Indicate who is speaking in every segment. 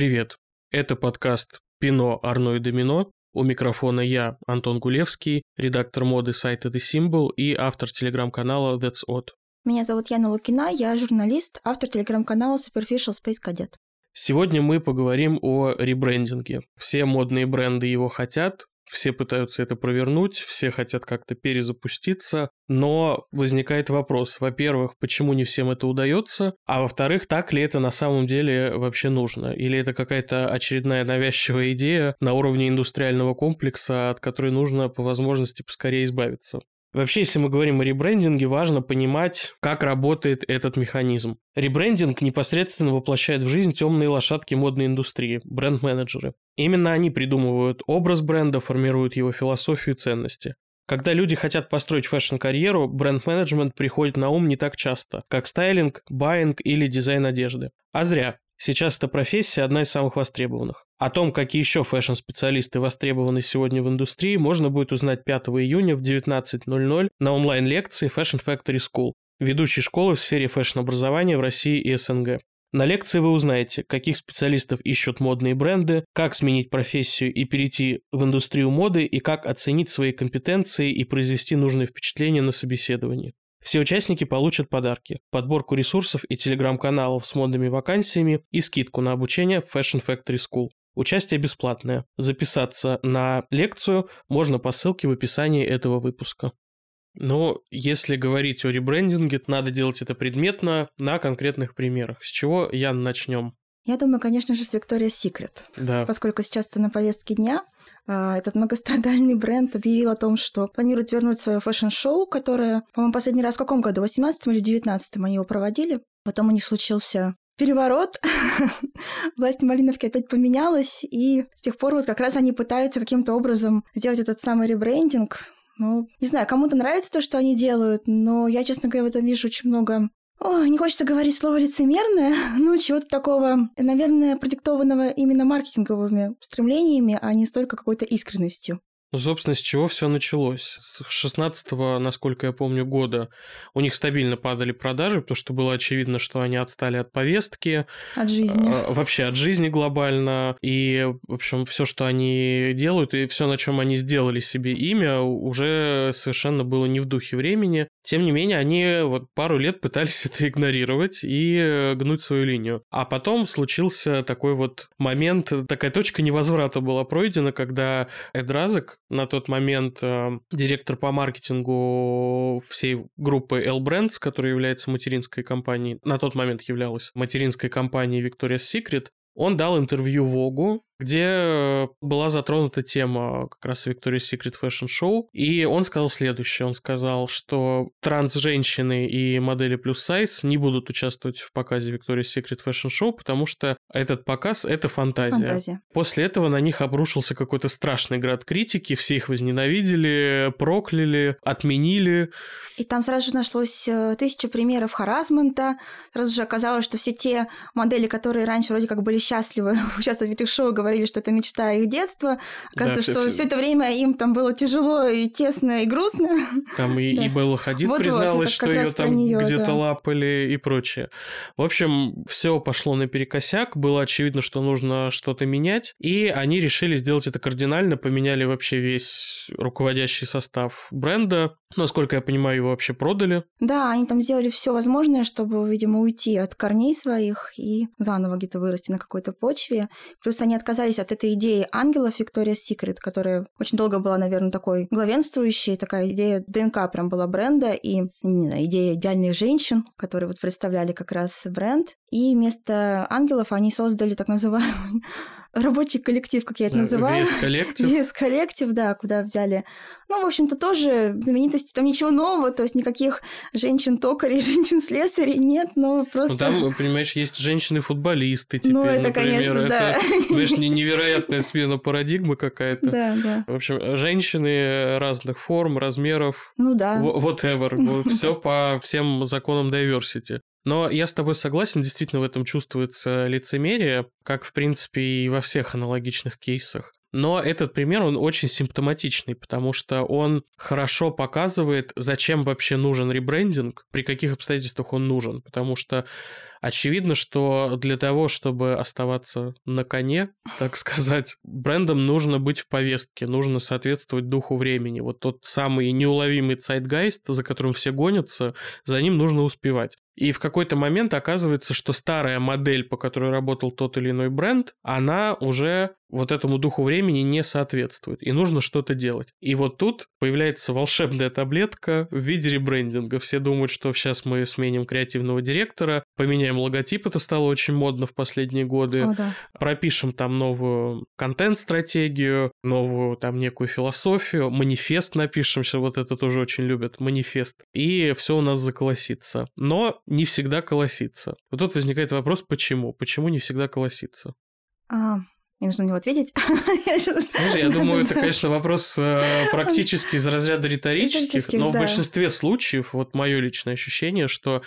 Speaker 1: Привет. Это подкаст «Пино, Арно и Домино». У микрофона я, Антон Гулевский, редактор моды сайта The Symbol и автор телеграм-канала That's Odd.
Speaker 2: Меня зовут Яна Лукина, я журналист, автор телеграм-канала Superficial Space Cadet.
Speaker 1: Сегодня мы поговорим о ребрендинге. Все модные бренды его хотят, все пытаются это провернуть, все хотят как-то перезапуститься, но возникает вопрос, во-первых, почему не всем это удается, а во-вторых, так ли это на самом деле вообще нужно? Или это какая-то очередная навязчивая идея на уровне индустриального комплекса, от которой нужно по возможности поскорее избавиться? Вообще, если мы говорим о ребрендинге, важно понимать, как работает этот механизм. Ребрендинг непосредственно воплощает в жизнь темные лошадки модной индустрии, бренд-менеджеры. Именно они придумывают образ бренда, формируют его философию и ценности. Когда люди хотят построить фэшн-карьеру, бренд-менеджмент приходит на ум не так часто, как стайлинг, байинг или дизайн одежды. А зря. Сейчас эта профессия одна из самых востребованных. О том, какие еще фэшн-специалисты востребованы сегодня в индустрии, можно будет узнать 5 июня в 19.00 на онлайн-лекции Fashion Factory School, ведущей школы в сфере фэшн-образования в России и СНГ. На лекции вы узнаете, каких специалистов ищут модные бренды, как сменить профессию и перейти в индустрию моды, и как оценить свои компетенции и произвести нужное впечатление на собеседовании. Все участники получат подарки, подборку ресурсов и телеграм-каналов с модными вакансиями и скидку на обучение в Fashion Factory School. Участие бесплатное. Записаться на лекцию можно по ссылке в описании этого выпуска. Но если говорить о ребрендинге, то надо делать это предметно на конкретных примерах. С чего, Ян, начнем?
Speaker 2: Я думаю, конечно же, с Victoria's Secret.
Speaker 1: Да.
Speaker 2: Поскольку сейчас это на повестке дня, а, этот многострадальный бренд объявил о том, что планирует вернуть свое фэшн-шоу, которое, по-моему, последний раз в каком году? В 18 или 19 они его проводили. Потом у них случился переворот. Власть в Малиновке опять поменялась, и с тех пор вот как раз они пытаются каким-то образом сделать этот самый ребрендинг. Ну, не знаю, кому-то нравится то, что они делают, но я, честно говоря, в этом вижу очень много о, не хочется говорить слово лицемерное, ну, чего-то такого, наверное, продиктованного именно маркетинговыми стремлениями, а не столько какой-то искренностью.
Speaker 1: Ну, собственно, с чего все началось? С 16 насколько я помню, года у них стабильно падали продажи, потому что было очевидно, что они отстали от повестки.
Speaker 2: От жизни.
Speaker 1: А, вообще от жизни глобально. И, в общем, все, что они делают, и все, на чем они сделали себе имя, уже совершенно было не в духе времени. Тем не менее, они вот пару лет пытались это игнорировать и гнуть свою линию. А потом случился такой вот момент, такая точка невозврата была пройдена, когда Эдразек, на тот момент э, директор по маркетингу всей группы L Brands, которая является материнской компанией, на тот момент являлась материнской компанией Victoria's Secret, он дал интервью Вогу, где э, была затронута тема как раз Victoria's Secret Fashion Show, и он сказал следующее. Он сказал, что транс-женщины и модели плюс сайз не будут участвовать в показе Victoria's Secret Fashion Show, потому что этот показ — это фантазия.
Speaker 2: Фантазия.
Speaker 1: После этого на них обрушился какой-то страшный град критики, все их возненавидели, прокляли, отменили.
Speaker 2: И там сразу же нашлось э, тысяча примеров харасмента, сразу же оказалось, что все те модели, которые раньше вроде как были счастливы участвовать в этих шоу, говорили, что это мечта их детства. Оказывается, да, что все, это время им там было тяжело и тесно и грустно.
Speaker 1: Там и, да. и Белла Хадид вот, призналась, вот, что ее там где-то да. лапали и прочее. В общем, все пошло наперекосяк, было очевидно, что нужно что-то менять, и они решили сделать это кардинально, поменяли вообще весь руководящий состав бренда. Насколько я понимаю, его вообще продали.
Speaker 2: Да, они там сделали все возможное, чтобы, видимо, уйти от корней своих и заново где-то вырасти на какой-то почве. Плюс они отказались от этой идеи ангелов Victoria's Secret, которая очень долго была, наверное, такой главенствующей, такая идея ДНК прям была бренда, и не знаю, идея идеальных женщин, которые вот представляли как раз бренд. И вместо ангелов они создали так называемый рабочий коллектив, как я это да, называю.
Speaker 1: VS-коллектив.
Speaker 2: VS-коллектив, да, куда взяли. Ну, в общем-то, тоже знаменитости, там ничего нового, то есть никаких женщин-токарей, женщин-слесарей нет, но просто...
Speaker 1: Ну, там, понимаешь, есть женщины-футболисты теперь,
Speaker 2: Ну, это,
Speaker 1: например.
Speaker 2: конечно,
Speaker 1: это,
Speaker 2: да.
Speaker 1: Знаешь, невероятная смена парадигмы какая-то.
Speaker 2: Да, да.
Speaker 1: В общем, женщины разных форм, размеров.
Speaker 2: Ну да.
Speaker 1: Whatever. Все по всем законам diversity. Но я с тобой согласен, действительно в этом чувствуется лицемерие, как, в принципе, и во всех аналогичных кейсах. Но этот пример, он очень симптоматичный, потому что он хорошо показывает, зачем вообще нужен ребрендинг, при каких обстоятельствах он нужен. Потому что очевидно, что для того, чтобы оставаться на коне, так сказать, брендам нужно быть в повестке, нужно соответствовать духу времени. Вот тот самый неуловимый цайтгайст, за которым все гонятся, за ним нужно успевать. И в какой-то момент оказывается, что старая модель, по которой работал тот или иной бренд, она уже вот этому духу времени не соответствует, и нужно что-то делать. И вот тут появляется волшебная таблетка в виде ребрендинга. Все думают, что сейчас мы сменим креативного директора, поменяем логотип, это стало очень модно в последние годы,
Speaker 2: О, да.
Speaker 1: пропишем там новую контент-стратегию, новую там некую философию, манифест напишем, сейчас вот это тоже очень любят, манифест, и все у нас заколосится. Но не всегда колосится. Вот тут возникает вопрос, почему? Почему не всегда колосится?
Speaker 2: А, мне нужно на него ответить.
Speaker 1: Знаешь, я думаю, это, конечно, вопрос э, практически из разряда риторических, но в большинстве случаев, вот мое личное ощущение, что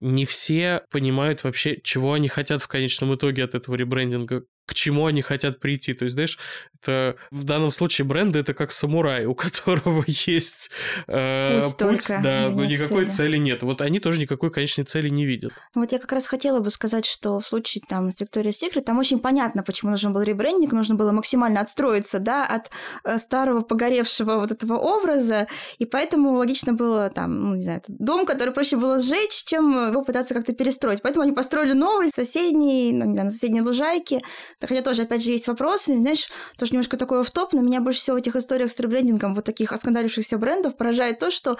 Speaker 1: не все понимают вообще, чего они хотят в конечном итоге от этого ребрендинга, к чему они хотят прийти. То есть, знаешь, это в данном случае бренды это как самурай, у которого есть э,
Speaker 2: Путь только,
Speaker 1: да,
Speaker 2: но
Speaker 1: никакой
Speaker 2: цели.
Speaker 1: цели нет. Вот они тоже никакой конечной цели не видят.
Speaker 2: Вот я как раз хотела бы сказать, что в случае там с Victoria's Secret там очень понятно, почему нужен был ребрендинг, нужно было максимально отстроиться, да, от э, старого погоревшего вот этого образа, и поэтому логично было там, ну, не знаю, дом, который проще было сжечь, чем его пытаться как-то перестроить. Поэтому они построили новый, соседний, ну, не знаю, на соседней лужайке. Хотя тоже, опять же, есть вопросы, знаешь, тоже немножко такой в топ но меня больше всего в этих историях с ребрендингом вот таких оскандалившихся брендов поражает то, что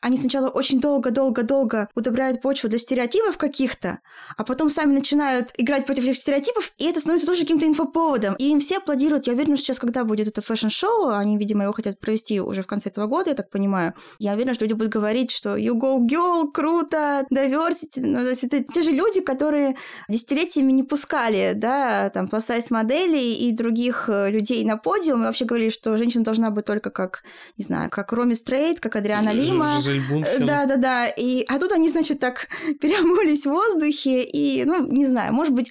Speaker 2: они сначала очень долго-долго-долго удобряют почву для стереотипов каких-то, а потом сами начинают играть против этих стереотипов, и это становится тоже каким-то инфоповодом. И им все аплодируют. Я уверена, что сейчас, когда будет это фэшн-шоу, они, видимо, его хотят провести уже в конце этого года, я так понимаю, я уверена, что люди будут говорить, что you go girl, круто, diversity. Ну, то есть это те же люди, которые десятилетиями не пускали, да, там, plus моделей и других э, людей на подиум, и вообще говорили, что женщина должна быть только как, не знаю, как Роми Стрейт, как Адриана Лима.
Speaker 1: Жизель Бунхен.
Speaker 2: Да, да, да. И, а тут они, значит, так переобулись в воздухе, и, ну, не знаю, может быть,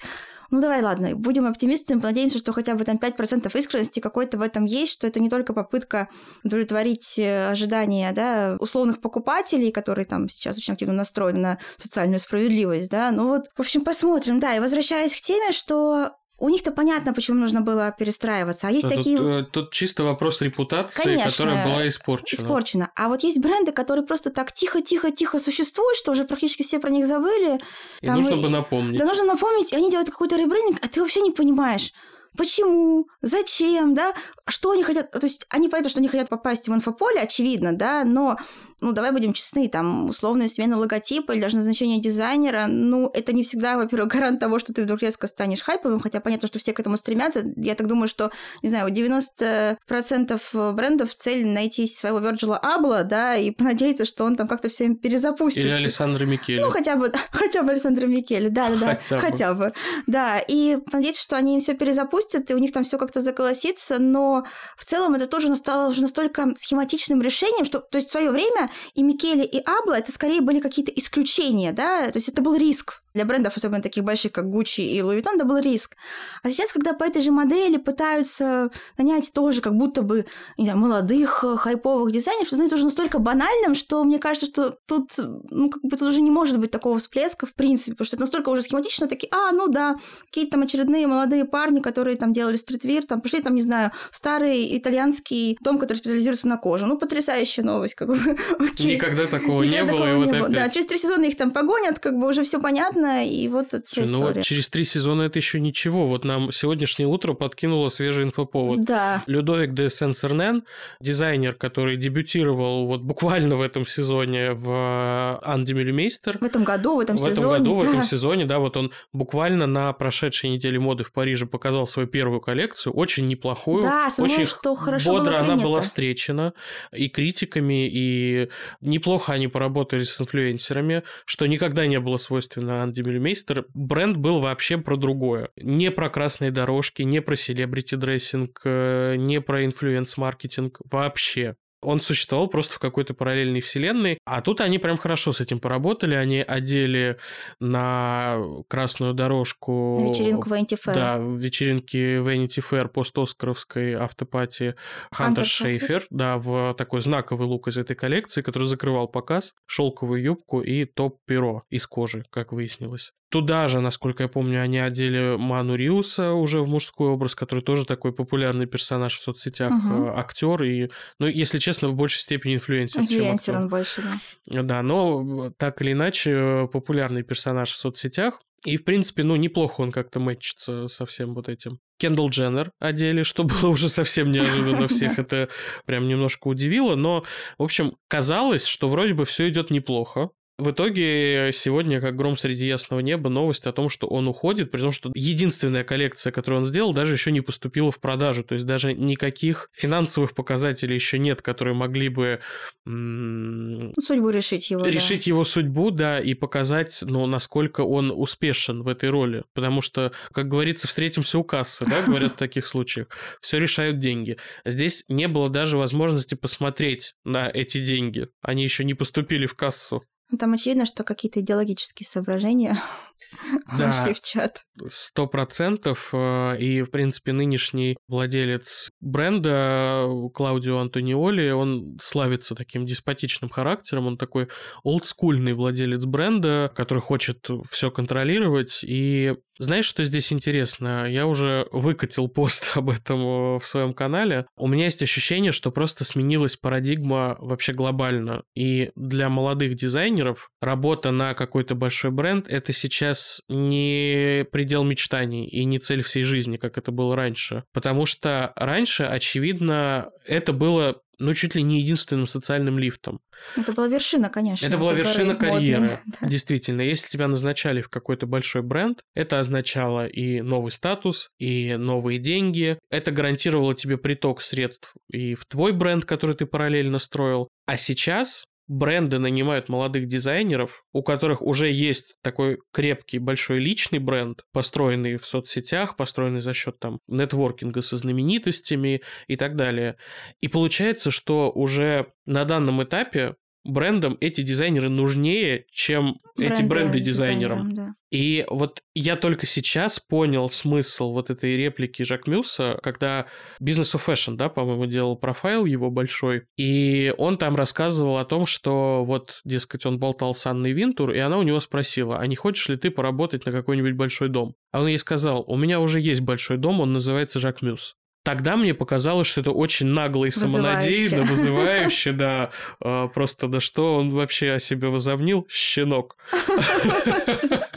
Speaker 2: ну давай, ладно, будем оптимистами, понадеемся, что хотя бы там 5% искренности какой-то в этом есть, что это не только попытка удовлетворить э, ожидания да, условных покупателей, которые там сейчас очень активно настроены на социальную справедливость, да, ну вот, в общем, посмотрим, да, и возвращаясь к теме, что у них-то понятно, почему нужно было перестраиваться. А есть
Speaker 1: Да,
Speaker 2: такие...
Speaker 1: тут, э, тут чисто вопрос репутации,
Speaker 2: Конечно,
Speaker 1: которая была испорчена.
Speaker 2: Испорчено. А вот есть бренды, которые просто так тихо-тихо-тихо существуют, что уже практически все про них забыли.
Speaker 1: И
Speaker 2: Там
Speaker 1: нужно
Speaker 2: и-
Speaker 1: бы напомнить.
Speaker 2: Да нужно напомнить, и они делают какой-то ребрендинг, а ты вообще не понимаешь. Почему? Зачем, да? Что они хотят? То есть они понятно, что они хотят попасть в инфополе, очевидно, да, но ну, давай будем честны, там, условная смена логотипа или даже назначение дизайнера, ну, это не всегда, во-первых, гарант того, что ты вдруг резко станешь хайповым, хотя понятно, что все к этому стремятся. Я так думаю, что, не знаю, у 90% брендов цель найти своего Virgil Abloh, да, и понадеяться, что он там как-то все им перезапустит.
Speaker 1: Или Александра Микеле.
Speaker 2: Ну, хотя бы, хотя бы Александра Микеле, да-да-да.
Speaker 1: Хотя бы.
Speaker 2: Хотя бы. Да, и надеяться, что они все перезапустят, и у них там все как-то заколосится, но в целом это тоже стало уже настолько схематичным решением, что, то есть в свое время и Микеле, и Абла это скорее были какие-то исключения, да, то есть это был риск для брендов, особенно таких больших, как Gucci и Louis Vuitton, это был риск. А сейчас, когда по этой же модели пытаются нанять тоже как будто бы не знаю, молодых, э, хайповых дизайнеров, что становится уже настолько банальным, что мне кажется, что тут, ну, как бы тут уже не может быть такого всплеска в принципе, потому что это настолько уже схематично, такие, а, ну да, какие-то там очередные молодые парни, которые там делали стритвир, там пришли там, не знаю, в старый итальянский дом, который специализируется на коже. Ну, потрясающая новость, как бы, окей.
Speaker 1: Никогда такого не
Speaker 2: Никогда
Speaker 1: было, и
Speaker 2: такого
Speaker 1: вот
Speaker 2: не было.
Speaker 1: опять.
Speaker 2: Да, через три сезона их там погонят, как бы уже все понятно, и вот эта вся
Speaker 1: ну вот
Speaker 2: история.
Speaker 1: через три сезона это еще ничего. Вот нам сегодняшнее утро подкинуло свежий инфоповод.
Speaker 2: Да.
Speaker 1: Людовик де Сен-Сернен, дизайнер, который дебютировал вот буквально в этом сезоне в Ann Demeulemeester.
Speaker 2: В этом году, в этом
Speaker 1: в
Speaker 2: сезоне.
Speaker 1: этом году, в
Speaker 2: да.
Speaker 1: этом сезоне, да, вот он буквально на прошедшей неделе моды в Париже показал свою первую коллекцию, очень неплохую,
Speaker 2: Да, самое,
Speaker 1: очень
Speaker 2: что хорошо
Speaker 1: бодро
Speaker 2: было
Speaker 1: она была встречена и критиками, и неплохо они поработали с инфлюенсерами, что никогда не было свойственно Ann Demeulemeester. Бренд был вообще про другое. Не про красные дорожки, не про celebrity dressing, э, не про influence-маркетинг вообще. Он существовал просто в какой-то параллельной вселенной, а тут они прям хорошо с этим поработали, они одели на красную дорожку...
Speaker 2: На вечеринку Vanity Fair.
Speaker 1: Да, в вечеринке Vanity Fair пост-оскаровской автопати Хантер Шейфер, да, в такой знаковый лук из этой коллекции, который закрывал показ, шелковую юбку и топ-перо из кожи, как выяснилось. Туда же, насколько я помню, они одели Ману Риуса уже в мужской образ, который тоже такой популярный персонаж в соцсетях, угу. актер и, ну, если честно, в большей степени инфлюенсер.
Speaker 2: Инфлюенсер он больше,
Speaker 1: да. Да, но так или иначе популярный персонаж в соцсетях. И, в принципе, ну, неплохо он как-то мэтчится со всем вот этим. Кендалл Дженнер одели, что было уже совсем неожиданно всех. Это прям немножко удивило. Но, в общем, казалось, что вроде бы все идет неплохо. В итоге сегодня, как гром среди ясного неба, новость о том, что он уходит, при том, что единственная коллекция, которую он сделал, даже еще не поступила в продажу. То есть даже никаких финансовых показателей еще нет, которые могли бы...
Speaker 2: Ну, судьбу решить его.
Speaker 1: Решить
Speaker 2: да.
Speaker 1: его судьбу, да, и показать, ну, насколько он успешен в этой роли. Потому что, как говорится, встретимся у кассы, да, говорят в таких случаях. Все решают деньги. Здесь не было даже возможности посмотреть на эти деньги. Они еще не поступили в кассу.
Speaker 2: Ну, там очевидно, что какие-то идеологические соображения да, вошли в чат.
Speaker 1: Сто процентов. Э, и, в принципе, нынешний владелец бренда Клаудио Антониоли, он славится таким деспотичным характером. Он такой олдскульный владелец бренда, который хочет все контролировать. И знаешь, что здесь интересно? Я уже выкатил пост об этом в своем канале. У меня есть ощущение, что просто сменилась парадигма вообще глобально. И для молодых дизайнеров работа на какой-то большой бренд — это сейчас не предел мечтаний и не цель всей жизни, как это было раньше. Потому что раньше, очевидно, это было ну, чуть ли не единственным социальным лифтом.
Speaker 2: Это была вершина, конечно.
Speaker 1: Это была вершина карьеры. Да. Действительно, если тебя назначали в какой-то большой бренд, это означало и новый статус, и новые деньги. Это гарантировало тебе приток средств и в твой бренд, который ты параллельно строил. А сейчас бренды нанимают молодых дизайнеров, у которых уже есть такой крепкий большой личный бренд, построенный в соцсетях, построенный за счет там нетворкинга со знаменитостями и так далее. И получается, что уже на данном этапе брендам эти дизайнеры нужнее, чем Бренды эти бренды дизайнерам. Да. И вот я только сейчас понял смысл вот этой реплики Жак Мюса, когда Business of Fashion, да, по-моему, делал профайл его большой, и он там рассказывал о том, что вот, дескать, он болтал с Анной Винтур, и она у него спросила, а не хочешь ли ты поработать на какой-нибудь большой дом? А он ей сказал, у меня уже есть большой дом, он называется Жак Мюс. Тогда мне показалось, что это очень нагло и самонадеянно, вызывающе, да. А, просто да что он вообще о себе возомнил? Щенок.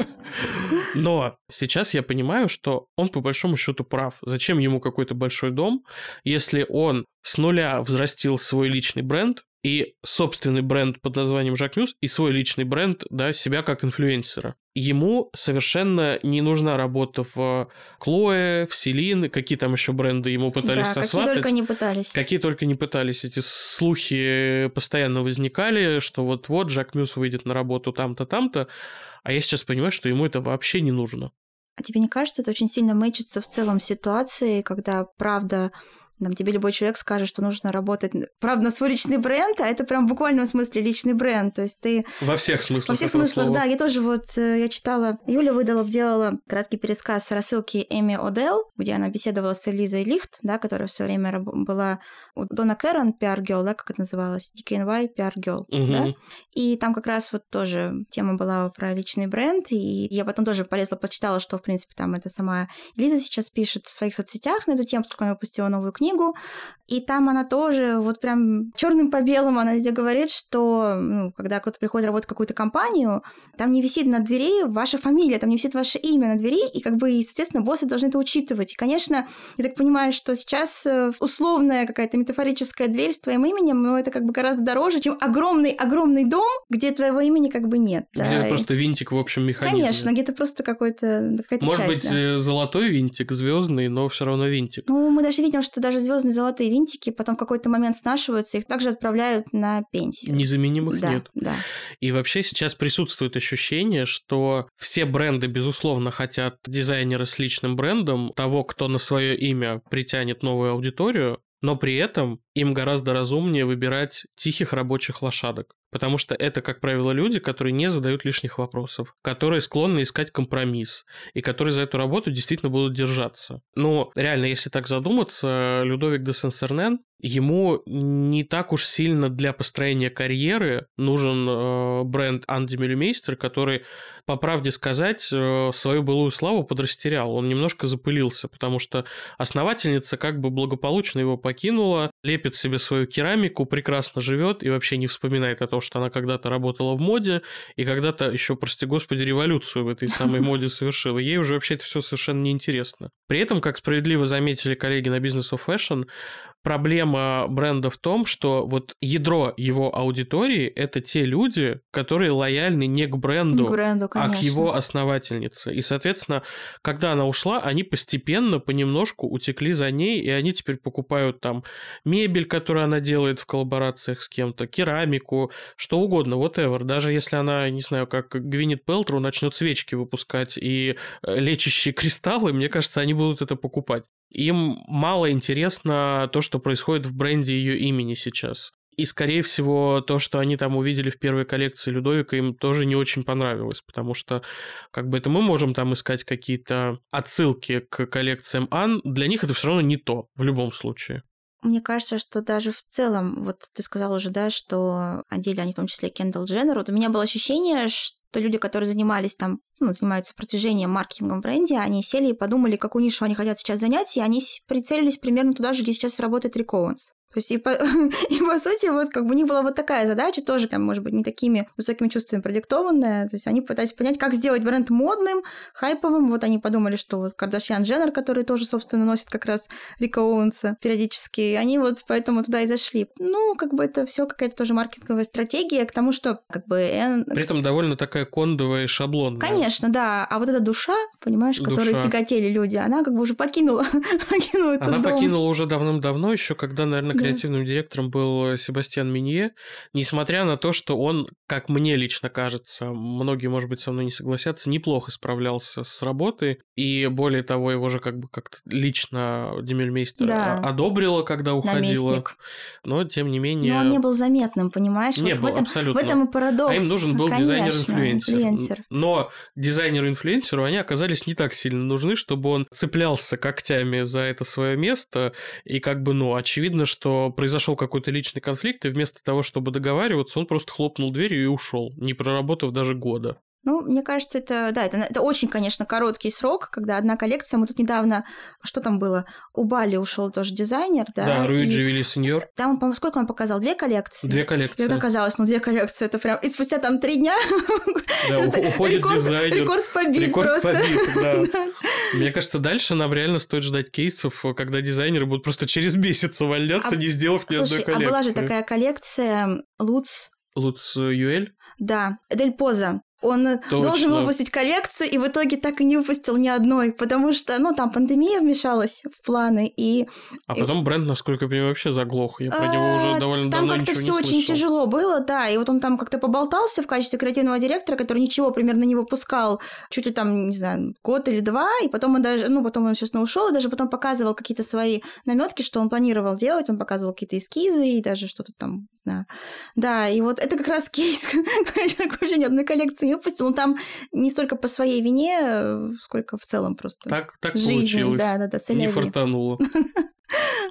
Speaker 1: Но сейчас я понимаю, что он по большому счету прав. Зачем ему какой-то большой дом, если он с нуля взрастил свой личный бренд, и собственный бренд под названием Жак Мюс, и свой личный бренд, да, себя как инфлюенсера. Ему совершенно не нужна работа в Клое, в Селин, какие там еще бренды ему пытались да, сосватать.
Speaker 2: какие только не пытались.
Speaker 1: Какие только не пытались. Эти слухи постоянно возникали, что вот-вот Жак Мюс выйдет на работу там-то, там-то, а я сейчас понимаю, что ему это вообще не нужно.
Speaker 2: А тебе не кажется, это очень сильно мэчится в целом ситуации, когда, правда, там, тебе любой человек скажет, что нужно работать, правда, на свой личный бренд, а это прям в буквальном смысле личный бренд. То есть ты...
Speaker 1: Во всех смыслах.
Speaker 2: Во всех смыслах, слова. да. Я тоже вот, э, я читала, Юля выдала, делала краткий пересказ рассылки Эми Одел, где она беседовала с Элизой Лихт, да, которая все время была у Дона Кэрон, PR Girl, да, как это называлось, DKNY PR Girl, угу. да. И там как раз вот тоже тема была про личный бренд, и я потом тоже полезла, почитала, что, в принципе, там это сама Лиза сейчас пишет в своих соцсетях на эту тему, поскольку она выпустила новую книгу, книгу, и там она тоже вот прям черным по белому она везде говорит, что ну, когда кто-то приходит работать в какую-то компанию, там не висит на двери ваша фамилия, там не висит ваше имя на двери, и как бы, естественно, боссы должны это учитывать. И, конечно, я так понимаю, что сейчас э, условная какая-то метафорическая дверь с твоим именем, но это как бы гораздо дороже, чем огромный-огромный дом, где твоего имени как бы нет.
Speaker 1: Где да, и... просто винтик в общем механизме.
Speaker 2: Конечно, где-то просто какой-то
Speaker 1: Может
Speaker 2: часть,
Speaker 1: быть, да. Э, золотой винтик, звездный, но все равно винтик.
Speaker 2: Ну, мы даже видим, что даже звездные золотые винтики потом в какой-то момент снашиваются, их также отправляют на пенсию.
Speaker 1: Незаменимых
Speaker 2: да,
Speaker 1: нет.
Speaker 2: Да.
Speaker 1: И вообще сейчас присутствует ощущение, что все бренды, безусловно, хотят дизайнера с личным брендом, того, кто на свое имя притянет новую аудиторию, но при этом им гораздо разумнее выбирать тихих рабочих лошадок. Потому что это, как правило, люди, которые не задают лишних вопросов, которые склонны искать компромисс, и которые за эту работу действительно будут держаться. Но реально, если так задуматься, Людовик де Сенсернен, ему не так уж сильно для построения карьеры нужен э, бренд Анди Миллимейстер, который, по правде сказать, э, свою былую славу подрастерял. Он немножко запылился, потому что основательница как бы благополучно его покинула, лепит себе свою керамику, прекрасно живет и вообще не вспоминает о том, что она когда-то работала в моде и когда-то еще, прости господи, революцию в этой самой моде совершила. Ей уже вообще это все совершенно неинтересно. При этом, как справедливо заметили коллеги на Business of Fashion, проблема бренда в том, что вот ядро его аудитории – это те люди, которые лояльны не к бренду,
Speaker 2: не к бренду
Speaker 1: а к его основательнице. И, соответственно, когда она ушла, они постепенно, понемножку утекли за ней, и они теперь покупают там мебель, которую она делает в коллаборациях с кем-то, керамику, что угодно, whatever. Даже если она, не знаю, как Гвинет Пелтру начнет свечки выпускать и э, лечащие кристаллы, мне кажется, они будут это покупать. Им мало интересно то, что происходит в бренде ее имени сейчас. И, скорее всего, то, что они там увидели в первой коллекции Людовика, им тоже не очень понравилось, потому что, как бы это мы можем там искать какие-то отсылки к коллекциям Ан, для них это все равно не то, в любом случае.
Speaker 2: Мне кажется, что даже в целом, вот ты сказал уже, да, что одели они в том числе Кендалл Дженнер, вот у меня было ощущение, что люди, которые занимались там, ну, занимаются продвижением маркетингом бренде, они сели и подумали, какую нишу они хотят сейчас занять, и они прицелились примерно туда же, где сейчас работает Рик Оуэнс. То есть и по, и по сути вот как бы у них была вот такая задача, тоже там, может быть, не такими высокими чувствами продиктованная. То есть они пытались понять, как сделать бренд модным, хайповым. Вот они подумали, что вот Кардашьян Дженнер, который тоже, собственно, носит как раз Рика Оуэнса периодически, они вот поэтому туда и зашли. Ну, как бы это все какая-то тоже маркетинговая стратегия к тому, что как бы...
Speaker 1: При этом довольно такая кондовая и шаблонная.
Speaker 2: Конечно, да. А вот эта душа, понимаешь, душа. которой тяготели люди, она как бы уже покинула, покинула
Speaker 1: Она дом. покинула уже давным-давно, еще когда, наверное, креативным директором был Себастьян Минье, несмотря на то, что он, как мне лично кажется, многие, может быть, со мной не согласятся, неплохо справлялся с работой, и более того, его же как бы как-то лично Демельмейстер да. одобрила, когда уходила. Наместник. Но, тем не менее...
Speaker 2: Но он не был заметным, понимаешь?
Speaker 1: Не
Speaker 2: вот
Speaker 1: был,
Speaker 2: в этом,
Speaker 1: абсолютно.
Speaker 2: В этом и парадокс.
Speaker 1: А им нужен был дизайнер-инфлюенсер. Но дизайнеру-инфлюенсеру они оказались не так сильно нужны, чтобы он цеплялся когтями за это свое место, и как бы, ну, очевидно, что что произошел какой-то личный конфликт, и вместо того, чтобы договариваться, он просто хлопнул дверью и ушел, не проработав даже года.
Speaker 2: Ну, мне кажется, это, да, это, это очень, конечно, короткий срок, когда одна коллекция, мы тут недавно, что там было, у Бали ушел тоже дизайнер, да.
Speaker 1: Да, Руиджи Вилли Сеньор.
Speaker 2: Там, по-моему, сколько он показал? Две коллекции?
Speaker 1: Две коллекции.
Speaker 2: И это оказалось, ну, две коллекции, это прям, и спустя там три дня
Speaker 1: да, уходит рекорд,
Speaker 2: дизайнер. Рекорд побит
Speaker 1: рекорд
Speaker 2: просто.
Speaker 1: побит, да. Мне кажется, дальше нам реально стоит ждать кейсов, когда дизайнеры будут просто через месяц увольняться, а, не сделав ни
Speaker 2: слушай,
Speaker 1: одной коллекции.
Speaker 2: а была же такая коллекция Луц
Speaker 1: Луц Юэль?
Speaker 2: Да, Эдель Поза. Он Точно. должен выпустить коллекцию, и в итоге так и не выпустил ни одной, потому что, ну, там пандемия вмешалась в планы, и...
Speaker 1: А потом бренд, насколько я понимаю, вообще заглох. Я про него уже а, довольно
Speaker 2: там
Speaker 1: давно
Speaker 2: Там как-то все очень тяжело было, да, и вот он там как-то поболтался в качестве креативного директора, который ничего примерно не выпускал чуть ли там, не знаю, год или два, и потом он даже, ну, потом он, честно, ушел, и даже потом показывал какие-то свои наметки, что он планировал делать, он показывал какие-то эскизы и даже что-то там, не знаю. Да, и вот это как раз кейс, ни одной коллекции не выпустил, но там не столько по своей вине, э, сколько в целом просто.
Speaker 1: Так, так
Speaker 2: жизнь,
Speaker 1: получилось.
Speaker 2: Да, да, да,
Speaker 1: не фартануло.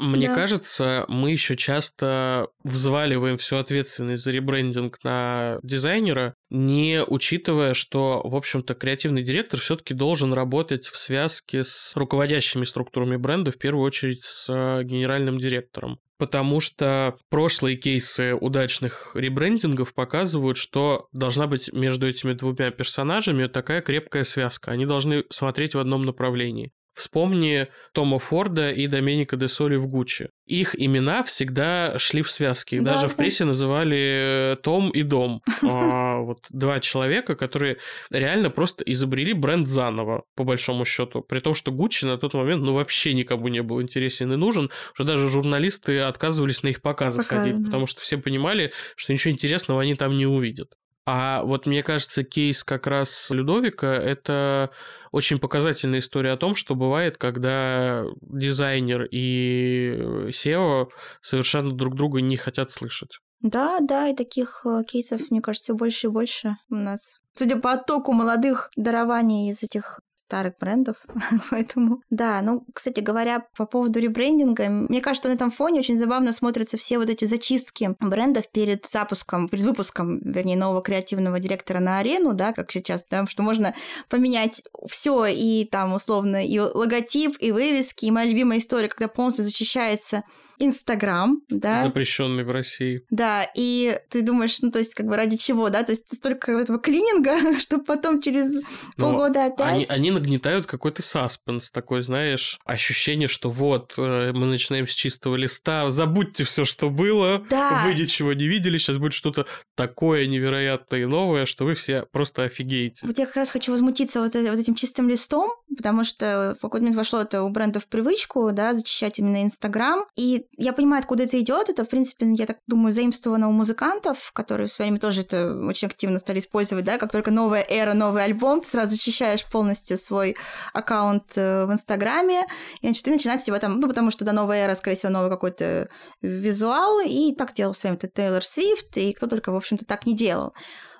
Speaker 1: Мне да. кажется, мы еще часто взваливаем всю ответственность за ребрендинг на дизайнера, не учитывая, что, в общем-то, креативный директор все-таки должен работать в связке с руководящими структурами бренда, в первую очередь с э, генеральным директором потому что прошлые кейсы удачных ребрендингов показывают, что должна быть между этими двумя персонажами такая крепкая связка. Они должны смотреть в одном направлении. Вспомни Тома Форда и Доменика де Соли в Гуччи. Их имена всегда шли в связке. Их да, даже да. в прессе называли э, Том и Дом. А, вот два человека, которые реально просто изобрели бренд заново, по большому счету. При том, что Гуччи на тот момент ну вообще никому не был интересен и нужен. Что даже журналисты отказывались на их показы Пока, ходить, да. потому что все понимали, что ничего интересного они там не увидят. А вот мне кажется, кейс как раз Людовика — это очень показательная история о том, что бывает, когда дизайнер и SEO совершенно друг друга не хотят слышать.
Speaker 2: Да, да, и таких э, кейсов, мне кажется, все больше и больше у нас. Судя по оттоку молодых дарований из этих старых брендов, поэтому да, ну, кстати говоря, по поводу ребрендинга, мне кажется, на этом фоне очень забавно смотрятся все вот эти зачистки брендов перед запуском, перед выпуском, вернее, нового креативного директора на арену, да, как сейчас, да, что можно поменять все и там условно и логотип, и вывески, и моя любимая история, когда полностью зачищается Инстаграм, да.
Speaker 1: Запрещенный в России.
Speaker 2: Да, и ты думаешь, ну, то есть, как бы ради чего, да? То есть, столько этого клининга, чтобы потом через Но полгода опять...
Speaker 1: Они, они нагнетают какой-то саспенс, такой, знаешь, ощущение, что вот, э, мы начинаем с чистого листа, забудьте все, что было, да. вы ничего не видели, сейчас будет что-то такое невероятное и новое, что вы все просто офигеете.
Speaker 2: Вот я как раз хочу возмутиться вот, вот этим чистым листом, потому что в какой-то момент вошло это у брендов в привычку, да, зачищать именно Инстаграм, и я понимаю, откуда это идет. Это, в принципе, я так думаю, заимствовано у музыкантов, которые в свое время тоже это очень активно стали использовать, да, как только новая эра, новый альбом, ты сразу защищаешь полностью свой аккаунт э, в Инстаграме, и значит, ты начинаешь себя там, ну, потому что да, новая эра, скорее всего, новый какой-то визуал, и так делал с вами Тейлор Свифт, и кто только, в общем-то, так не делал.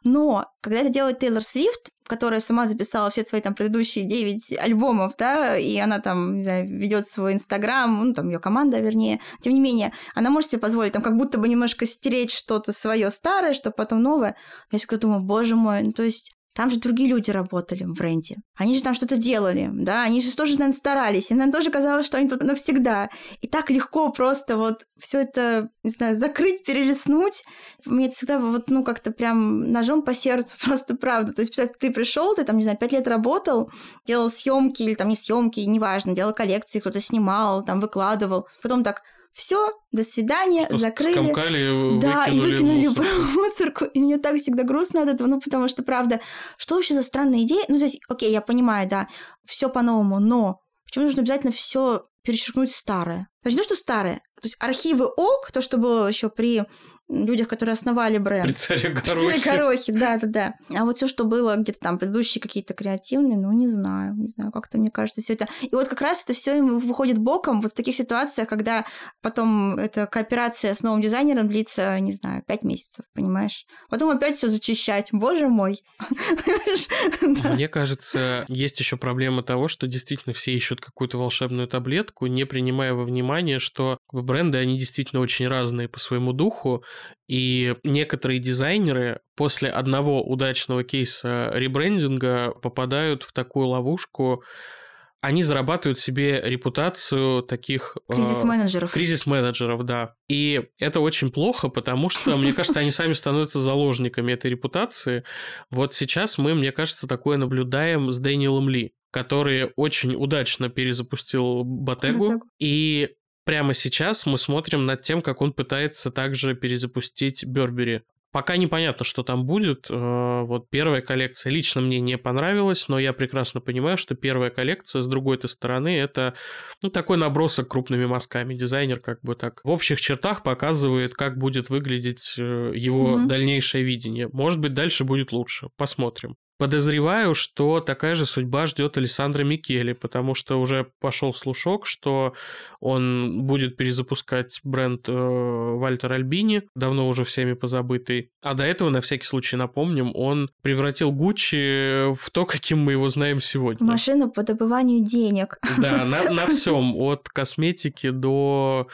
Speaker 2: Но когда это делает Тейлор Свифт, которая сама записала все свои там предыдущие 9 альбомов, да, и она там, не знаю, ведет свой инстаграм, ну, там ее команда, вернее, тем не менее, она может себе позволить там как будто бы немножко стереть что-то свое старое, чтобы потом новое. Я всегда думаю, боже мой, ну, то есть там же другие люди работали в бренде. Они же там что-то делали, да, они же тоже, наверное, старались. Им, наверное, тоже казалось, что они тут навсегда. И так легко просто вот все это, не знаю, закрыть, перелистнуть. Мне это всегда вот, ну, как-то прям ножом по сердцу, просто правда. То есть, представь, ты пришел, ты там, не знаю, пять лет работал, делал съемки или там не съемки, неважно, делал коллекции, кто-то снимал, там выкладывал. Потом так, все, до свидания,
Speaker 1: Что
Speaker 2: закрыли.
Speaker 1: Скомкали,
Speaker 2: да, и выкинули
Speaker 1: в мусорку.
Speaker 2: мусорку. И мне так всегда грустно от этого, ну, потому что, правда, что вообще за странная идея? Ну, то есть, окей, я понимаю, да, все по-новому, но почему нужно обязательно все перечеркнуть старое? Значит, то, что старое, то есть архивы ок, то, что было еще при людях, которые основали бренд.
Speaker 1: При царе Горохе.
Speaker 2: Царе Горохе, да, да, да. А вот все, что было где-то там предыдущие какие-то креативные, ну, не знаю, не знаю, как-то мне кажется, все это. И вот как раз это все выходит боком вот в таких ситуациях, когда потом эта кооперация с новым дизайнером длится, не знаю, пять месяцев, понимаешь? Потом опять все зачищать. Боже мой.
Speaker 1: Мне кажется, есть еще проблема того, что действительно все ищут какую-то волшебную таблетку, не принимая во внимание, что бренды, они действительно очень разные по своему духу, и некоторые дизайнеры после одного удачного кейса ребрендинга попадают в такую ловушку, они зарабатывают себе репутацию таких...
Speaker 2: Э, кризис-менеджеров.
Speaker 1: Э, кризис-менеджеров, да. И это очень плохо, потому что, мне кажется, они сами становятся заложниками этой репутации. Вот сейчас мы, мне кажется, такое наблюдаем с Дэниелом Ли который очень удачно перезапустил Ботегу, Ботегу. и прямо сейчас мы смотрим над тем, как он пытается также перезапустить Бербери. Пока непонятно, что там будет. Э, вот первая коллекция лично мне не понравилась, но я прекрасно понимаю, что первая коллекция, с другой-то стороны, это ну, такой набросок крупными мазками. Дизайнер как бы так в общих чертах показывает, как будет выглядеть э, его mm-hmm. дальнейшее видение. Может быть, дальше будет лучше. Посмотрим. Подозреваю, что такая же судьба ждет Александра Микеле, потому что уже пошел слушок, что он будет перезапускать бренд э, Вальтер Альбини, давно уже всеми позабытый. А до этого, на всякий случай напомним, он превратил Гуччи в то, каким мы его знаем сегодня.
Speaker 2: Машину по добыванию денег.
Speaker 1: Да, на, на всем, от косметики до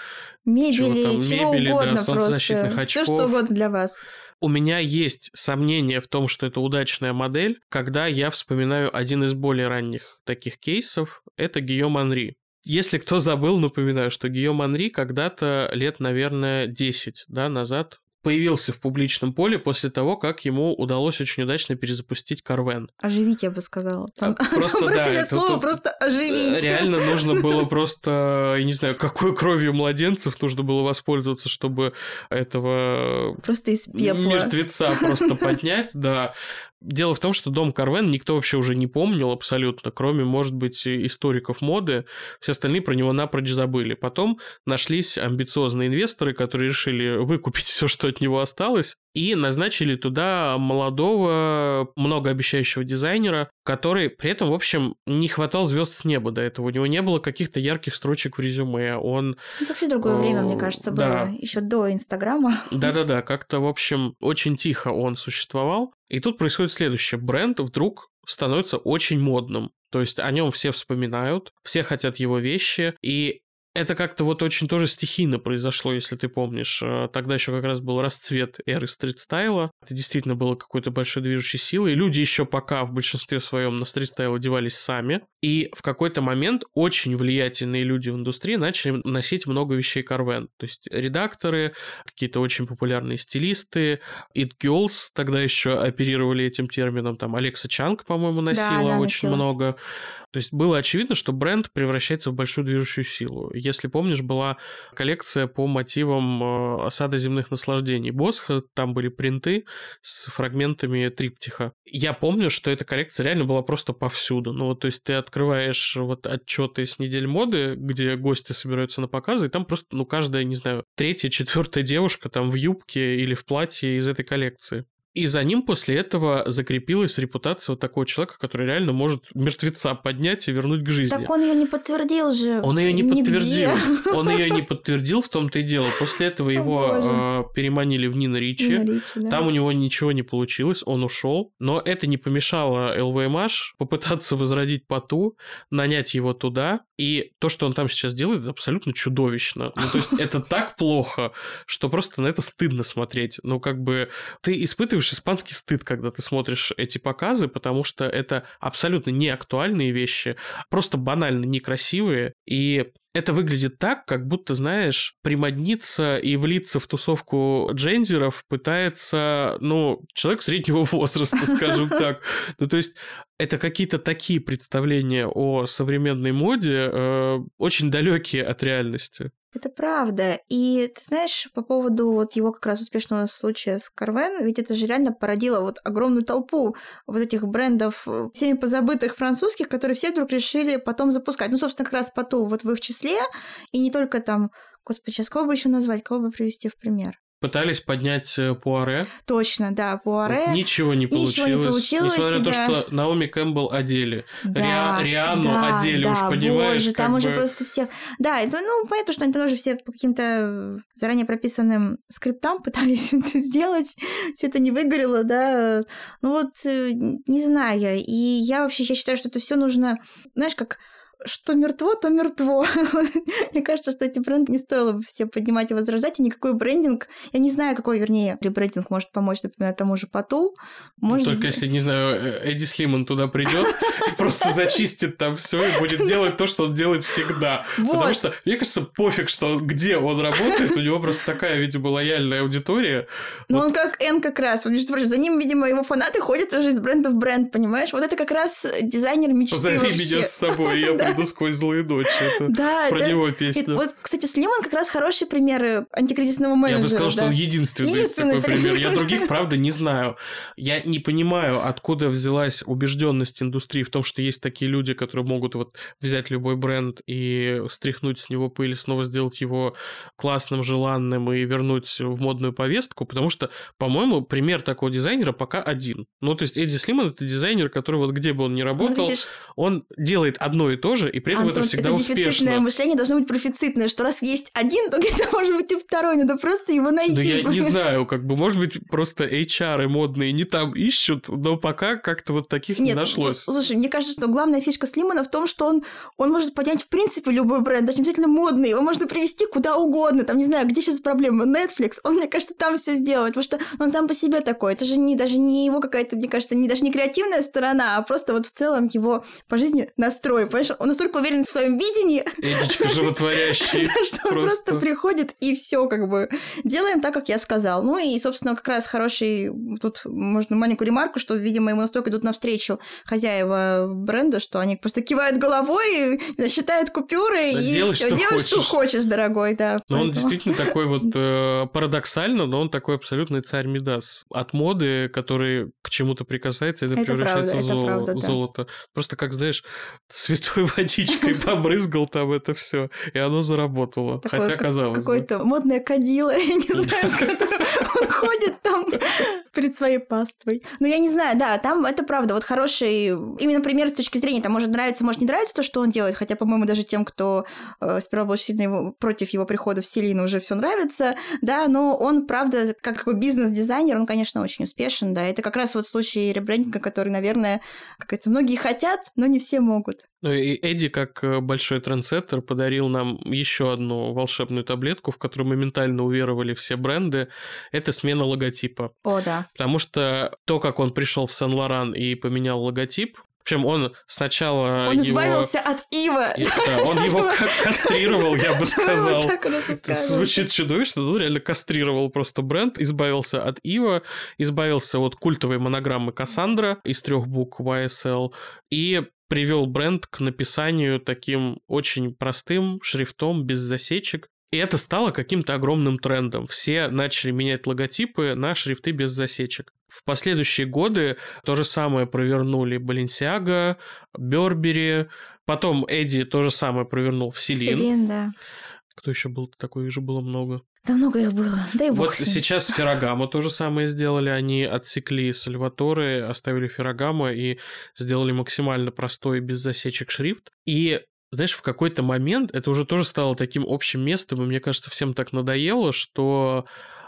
Speaker 2: мебели, чего, там, чего мебели, угодно да, солнцезащитных просто. очков. Все что угодно для вас
Speaker 1: у меня есть сомнение в том, что это удачная модель, когда я вспоминаю один из более ранних таких кейсов, это Гийом Анри. Если кто забыл, напоминаю, что Гийом Анри когда-то лет, наверное, 10 да, назад появился в публичном поле после того, как ему удалось очень удачно перезапустить Карвен.
Speaker 2: Оживить, я бы сказала.
Speaker 1: Там, просто, там да,
Speaker 2: это слово тут, просто оживить.
Speaker 1: Реально нужно было просто, я не знаю, какой кровью младенцев нужно было воспользоваться, чтобы этого
Speaker 2: просто из пепла.
Speaker 1: мертвеца просто поднять, да. Дело в том, что дом Карвен никто вообще уже не помнил абсолютно, кроме, может быть, историков моды. Все остальные про него напрочь забыли. Потом нашлись амбициозные инвесторы, которые решили выкупить все, что от него осталось. И назначили туда молодого, многообещающего дизайнера, который при этом, в общем, не хватал звезд с неба до этого. У него не было каких-то ярких строчек в резюме. Он...
Speaker 2: Это вообще другое время, мне кажется, было. Да. Еще до Инстаграма.
Speaker 1: Да-да-да, как-то, в общем, очень тихо он существовал. И тут происходит следующее. Бренд вдруг становится очень модным. То есть о нем все вспоминают, все хотят его вещи, и это как-то вот очень тоже стихийно произошло, если ты помнишь. Э, тогда еще как раз был расцвет эры стрит-стайла. Это действительно было какой-то большой движущей силой. И люди еще пока в большинстве своем на стрит-стайл одевались сами. И в какой-то момент очень влиятельные люди в индустрии начали носить много вещей Карвен. То есть редакторы, какие-то очень популярные стилисты, It Girls тогда еще оперировали этим термином. Там Алекса Чанг, по-моему, носила да, да, очень носила. много. То есть было очевидно, что бренд превращается в большую движущую силу. Если помнишь, была коллекция по мотивам э, осады земных наслаждений Босха, там были принты с фрагментами триптиха. Я помню, что эта коллекция реально была просто повсюду. Ну вот, то есть ты открываешь вот отчеты с недель моды, где гости собираются на показы, и там просто, ну, каждая, не знаю, третья, четвертая девушка там в юбке или в платье из этой коллекции. И за ним после этого закрепилась репутация вот такого человека, который реально может мертвеца поднять и вернуть к жизни.
Speaker 2: Так он ее не подтвердил же.
Speaker 1: Он ее не нигде. подтвердил. Он ее не подтвердил, в том-то и дело. После этого его э, переманили в Нина Ричи. Нина Ричи да. Там у него ничего не получилось, он ушел. Но это не помешало LVMH попытаться возродить Пату, нанять его туда. И то, что он там сейчас делает, это абсолютно чудовищно. Ну, то есть это так плохо, что просто на это стыдно смотреть. Ну, как бы ты испытываешь испытываешь испанский стыд, когда ты смотришь эти показы, потому что это абсолютно не актуальные вещи, просто банально некрасивые, и это выглядит так, как будто, знаешь, примодниться и влиться в тусовку джензеров пытается, ну, человек среднего возраста, скажем так. Ну, то есть это какие-то такие представления о современной моде, э, очень далекие от реальности.
Speaker 2: Это правда. И ты знаешь, по поводу вот его как раз успешного случая с Карвен, ведь это же реально породило вот огромную толпу вот этих брендов, э, всеми позабытых французских, которые все вдруг решили потом запускать. Ну, собственно, как раз Пату вот в их числе, и не только там Господи, сейчас кого бы еще назвать, кого бы привести в пример?
Speaker 1: Пытались поднять э, Пуаре.
Speaker 2: Точно, да, Пуаре.
Speaker 1: Вот ничего не получилось. Ничего не получилось. Несмотря на то, что Наоми Кэмпбелл одели. Да, Ри... Риану да, одели, да, уж понимаешь. Боже,
Speaker 2: там бы... уже просто всех... Да, это, ну, понятно, что они тоже все по каким-то заранее прописанным скриптам пытались это сделать. Все это не выгорело, да. Ну вот, э, не знаю. И я вообще я считаю, что это все нужно, знаешь, как что мертво, то мертво. Мне кажется, что эти бренды не стоило бы все поднимать и возрождать, и никакой брендинг, я не знаю, какой, вернее, ребрендинг может помочь, например, тому же Пату.
Speaker 1: Может... Только если, не знаю, э, Эдди Слиман туда придет и просто зачистит там все и будет делать то, что он делает всегда. Потому что, мне кажется, пофиг, что где он работает, у него просто такая, видимо, лояльная аудитория.
Speaker 2: Ну, он как Н как раз. Между прочим, за ним, видимо, его фанаты ходят уже из бренда в бренд, понимаешь? Вот это как раз дизайнер мечты
Speaker 1: Позови меня с собой, я приду сквозь злые ночи. Это да, про это... него песня.
Speaker 2: вот, кстати, Слиман как раз хороший пример антикризисного менеджера.
Speaker 1: Я бы сказал, да. что он единственный, единственный такой пример. Я других, правда, не знаю. Я не понимаю, откуда взялась убежденность индустрии в том, что есть такие люди, которые могут вот взять любой бренд и стряхнуть с него пыль, снова сделать его классным, желанным и вернуть в модную повестку, потому что, по-моему, пример такого дизайнера пока один. Ну, то есть Эдди Слиман — это дизайнер, который вот где бы он ни работал, ну, он делает одно и то же, и при этом Антон, это всегда это успешно.
Speaker 2: дефицитное мышление должно быть профицитное, что раз есть один, то где-то может быть и второй, надо просто его найти.
Speaker 1: Да я не знаю, как бы, может быть, просто HR модные не там ищут, но пока как-то вот таких Нет, не нашлось.
Speaker 2: Слушай, мне кажется, что главная фишка Слимана в том, что он, он может поднять в принципе любой бренд, даже не обязательно модный, его можно привести куда угодно, там, не знаю, где сейчас проблема, Netflix, он, мне кажется, там все сделает, потому что он сам по себе такой, это же не, даже не его какая-то, мне кажется, не, даже не креативная сторона, а просто вот в целом его по жизни настрой, понимаешь, он настолько уверен в своем видении.
Speaker 1: Эдичка животворящий.
Speaker 2: Что он просто приходит и все как бы делаем так, как я сказал. Ну и, собственно, как раз хороший, тут можно маленькую ремарку, что, видимо, ему настолько идут навстречу хозяева бренда, что они просто кивают головой, считают купюры и
Speaker 1: делай,
Speaker 2: все, делай, что хочешь, дорогой, да.
Speaker 1: Но он действительно такой вот э, парадоксально, но он такой абсолютный царь Мидас. От моды, который к чему-то прикасается, это, превращается в золото. Просто как, знаешь, святой водичкой побрызгал там это все, и оно заработало. Такое, Хотя казалось
Speaker 2: Какое-то модное кадило, я не знаю, он ходит там перед своей паствой. Ну, я не знаю, да, там это правда, вот хороший, именно пример с точки зрения, там может нравиться, может не нравится то, что он делает, хотя, по-моему, даже тем, кто э, сперва был сильно его, против его прихода в Селину, уже все нравится, да, но он, правда, как бизнес-дизайнер, он, конечно, очень успешен, да, это как раз вот случай ребрендинга, который, наверное, как это, многие хотят, но не все могут.
Speaker 1: Ну и Эдди, как э, большой трендсеттер, подарил нам еще одну волшебную таблетку, в которую моментально уверовали все бренды. Это смена логотипа.
Speaker 2: О, да.
Speaker 1: Потому что то, как он пришел в Сен-Лоран и поменял логотип, общем, он сначала
Speaker 2: Он
Speaker 1: его...
Speaker 2: избавился от Ива.
Speaker 1: Да, он его кастрировал, я бы
Speaker 2: это сказал.
Speaker 1: звучит чудовищно, но реально кастрировал просто бренд, избавился от Ива, избавился от культовой монограммы Кассандра из трех букв YSL и привел бренд к написанию таким очень простым шрифтом, без засечек. И это стало каким-то огромным трендом. Все начали менять логотипы на шрифты без засечек. В последующие годы то же самое провернули Balenciaga, Burberry, потом Эдди то же самое провернул в Селин.
Speaker 2: Селин, да.
Speaker 1: Кто еще был такой? Их же было много.
Speaker 2: Да много их было. Дай бог
Speaker 1: Вот сейчас Феррагамо то же самое сделали. Они отсекли Сальваторе, оставили Феррагамо и сделали максимально простой без засечек шрифт. И знаешь, в какой-то момент это уже тоже стало таким общим местом, и мне кажется, всем так надоело, что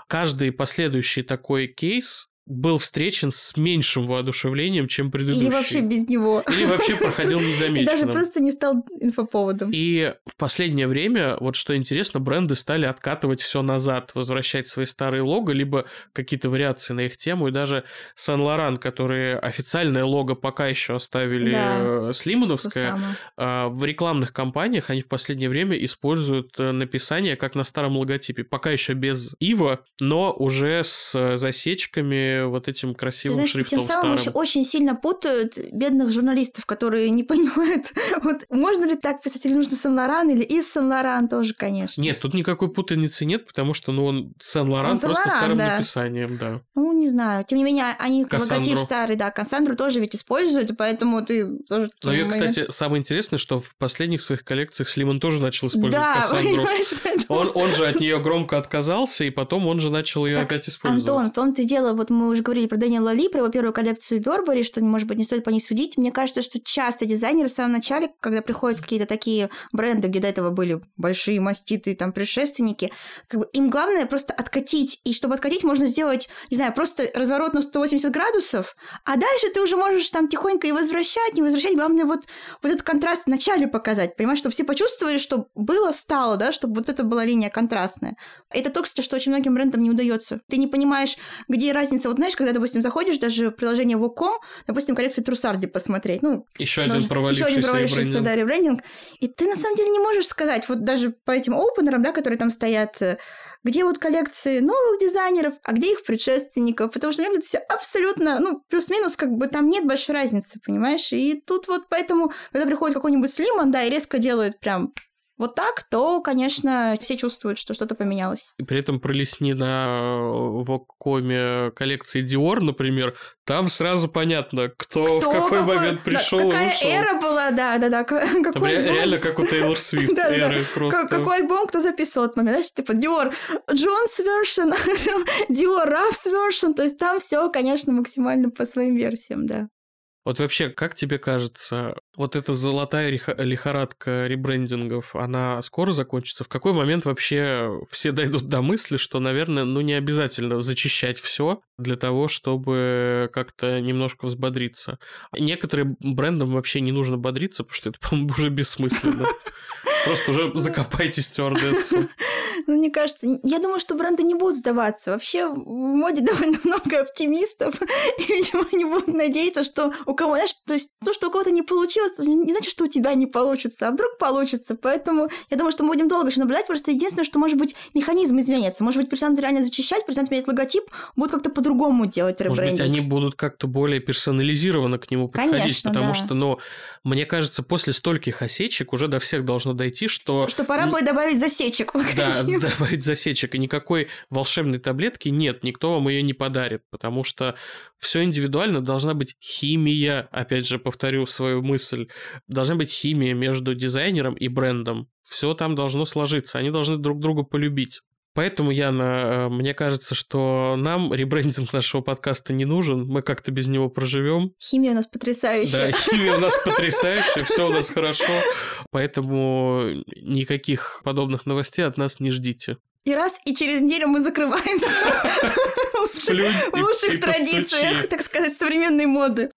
Speaker 1: каждый последующий такой кейс был встречен с меньшим воодушевлением, чем предыдущий.
Speaker 2: Или вообще без него.
Speaker 1: Или вообще проходил
Speaker 2: И
Speaker 1: незамеченным.
Speaker 2: даже просто не стал инфоповодом.
Speaker 1: И в последнее время, вот что интересно, бренды стали откатывать все назад, возвращать свои старые лого, либо какие-то вариации на их тему. И даже Сен-Лоран, которые официальное лого пока еще оставили
Speaker 2: Да.
Speaker 1: э, Слимановское, а, в рекламных кампаниях они в последнее время используют э, написание как на старом логотипе. Пока еще без Ива, но уже с засечками вот этим
Speaker 2: Ты
Speaker 1: красивым
Speaker 2: знаешь,
Speaker 1: шрифтом
Speaker 2: тем самым
Speaker 1: старым.
Speaker 2: очень, сильно путают бедных журналистов, которые не понимают, вот можно ли так писать, или нужно Сен-Лоран, или из Сен-Лоран тоже, конечно.
Speaker 1: Нет, тут никакой путаницы нет, потому что, ну, он Сен-Лоран просто старым
Speaker 2: да.
Speaker 1: написанием, да.
Speaker 2: Ну, не знаю. Тем не менее, они
Speaker 1: Кассандру.
Speaker 2: логотип старый, да, Кассандру тоже ведь используют, и поэтому ты тоже...
Speaker 1: Но
Speaker 2: моменты-
Speaker 1: кстати, самое интересное, что в последних своих коллекциях Слиман тоже начал использовать
Speaker 2: да,
Speaker 1: Кассандру.
Speaker 2: поэтому-
Speaker 1: Он, он же от нее громко отказался, и потом он же начал ее
Speaker 2: Так,
Speaker 1: опять использовать.
Speaker 2: Антон, в том-то и дело, вот мы уже говорили про Дэниела Ли, про его первую коллекцию Бербери, что, может быть, не стоит по ней судить. Мне кажется, что часто дизайнеры в самом начале, когда приходят какие-то такие бренды, где до этого были большие маститы, там, предшественники, как бы им главное просто откатить. И чтобы откатить, можно сделать, не знаю, просто разворот на 180 градусов, а дальше ты уже можешь там тихонько и возвращать, не возвращать. Главное вот, вот этот контраст в начале показать, понимаешь, чтобы все почувствовали, что было, стало, да, чтобы вот это была линия контрастная. Это то, кстати, что очень многим брендам не удается. Ты не понимаешь, где разница. Знаешь, когда, допустим, заходишь даже в приложение Wacom, допустим, коллекцию Трусарди посмотреть, ну,
Speaker 1: Еще
Speaker 2: даже-
Speaker 1: один провалившийся,
Speaker 2: еще один провалившийся, да, ребрендинг. И ты на самом деле не можешь сказать, вот даже по этим опенерам, да, которые там стоят, э, где вот коллекции новых дизайнеров, а где их предшественников, потому что это все абсолютно, ну, плюс-минус, как бы там нет большой разницы, понимаешь? И тут вот поэтому, когда приходит какой-нибудь Слиман, да, и резко делает прям вот так, то, конечно, все чувствуют, что что-то поменялось.
Speaker 1: И при этом пролесни на Вокоме коллекции Dior, например, там сразу понятно, кто, в
Speaker 2: Кто
Speaker 1: какой
Speaker 2: какой-
Speaker 1: момент
Speaker 2: да,
Speaker 1: пришел и
Speaker 2: какая
Speaker 1: ушел.
Speaker 2: эра была, да, да, да.
Speaker 1: Там
Speaker 2: Какой
Speaker 1: ре-
Speaker 2: альбом.
Speaker 1: реально как у Тейлор Свифт
Speaker 2: Да-да-да.
Speaker 1: эры просто.
Speaker 2: Как- Какой альбом кто записывал этот момент? Знаешь, типа Dior Jones version, Dior Ruffs version, то есть там все, конечно, максимально по своим версиям, да.
Speaker 1: Вот вообще, как тебе кажется, вот эта золотая лихорадка ребрендингов, она скоро закончится? В какой момент вообще все дойдут до мысли, что, наверное, ну не обязательно зачищать все для того, чтобы как-то немножко взбодриться? Некоторым брендам вообще не нужно бодриться, потому что это, по-моему, уже бессмысленно. Просто уже закопайте стюардессу.
Speaker 2: Ну, мне кажется, я думаю, что бренды не будут сдаваться. Вообще в моде довольно много оптимистов, и, видимо, они будут надеяться, что у кого, знаешь, то есть то, что у кого-то не получилось, не значит, что у тебя не получится, а вдруг получится. Поэтому я думаю, что мы будем долго еще наблюдать. Просто единственное, что, может быть, механизм изменится. Может быть, перестанут реально зачищать, перестанут менять логотип, будут как-то по-другому делать
Speaker 1: Может быть,
Speaker 2: ребрендинг.
Speaker 1: они будут как-то более персонализированно к нему подходить,
Speaker 2: Конечно,
Speaker 1: потому
Speaker 2: да.
Speaker 1: что, ну, мне кажется, после стольких осечек уже до всех должно дойти, что...
Speaker 2: Что, что пора будет добавить засечек.
Speaker 1: Да, добавить засечек. И никакой волшебной таблетки нет, никто вам ее не подарит, потому что все индивидуально должна быть химия. Опять же, повторю свою мысль. Должна быть химия между дизайнером и брендом. Все там должно сложиться. Они должны друг друга полюбить. Поэтому, Яна, э, мне кажется, что нам ребрендинг нашего подкаста не нужен. Мы как-то без него проживем.
Speaker 2: Химия у нас потрясающая.
Speaker 1: Да, химия у нас потрясающая, все у нас хорошо. Поэтому никаких подобных новостей от нас не ждите.
Speaker 2: И раз, и через неделю мы закрываемся. В лучших традициях, так сказать, современной моды.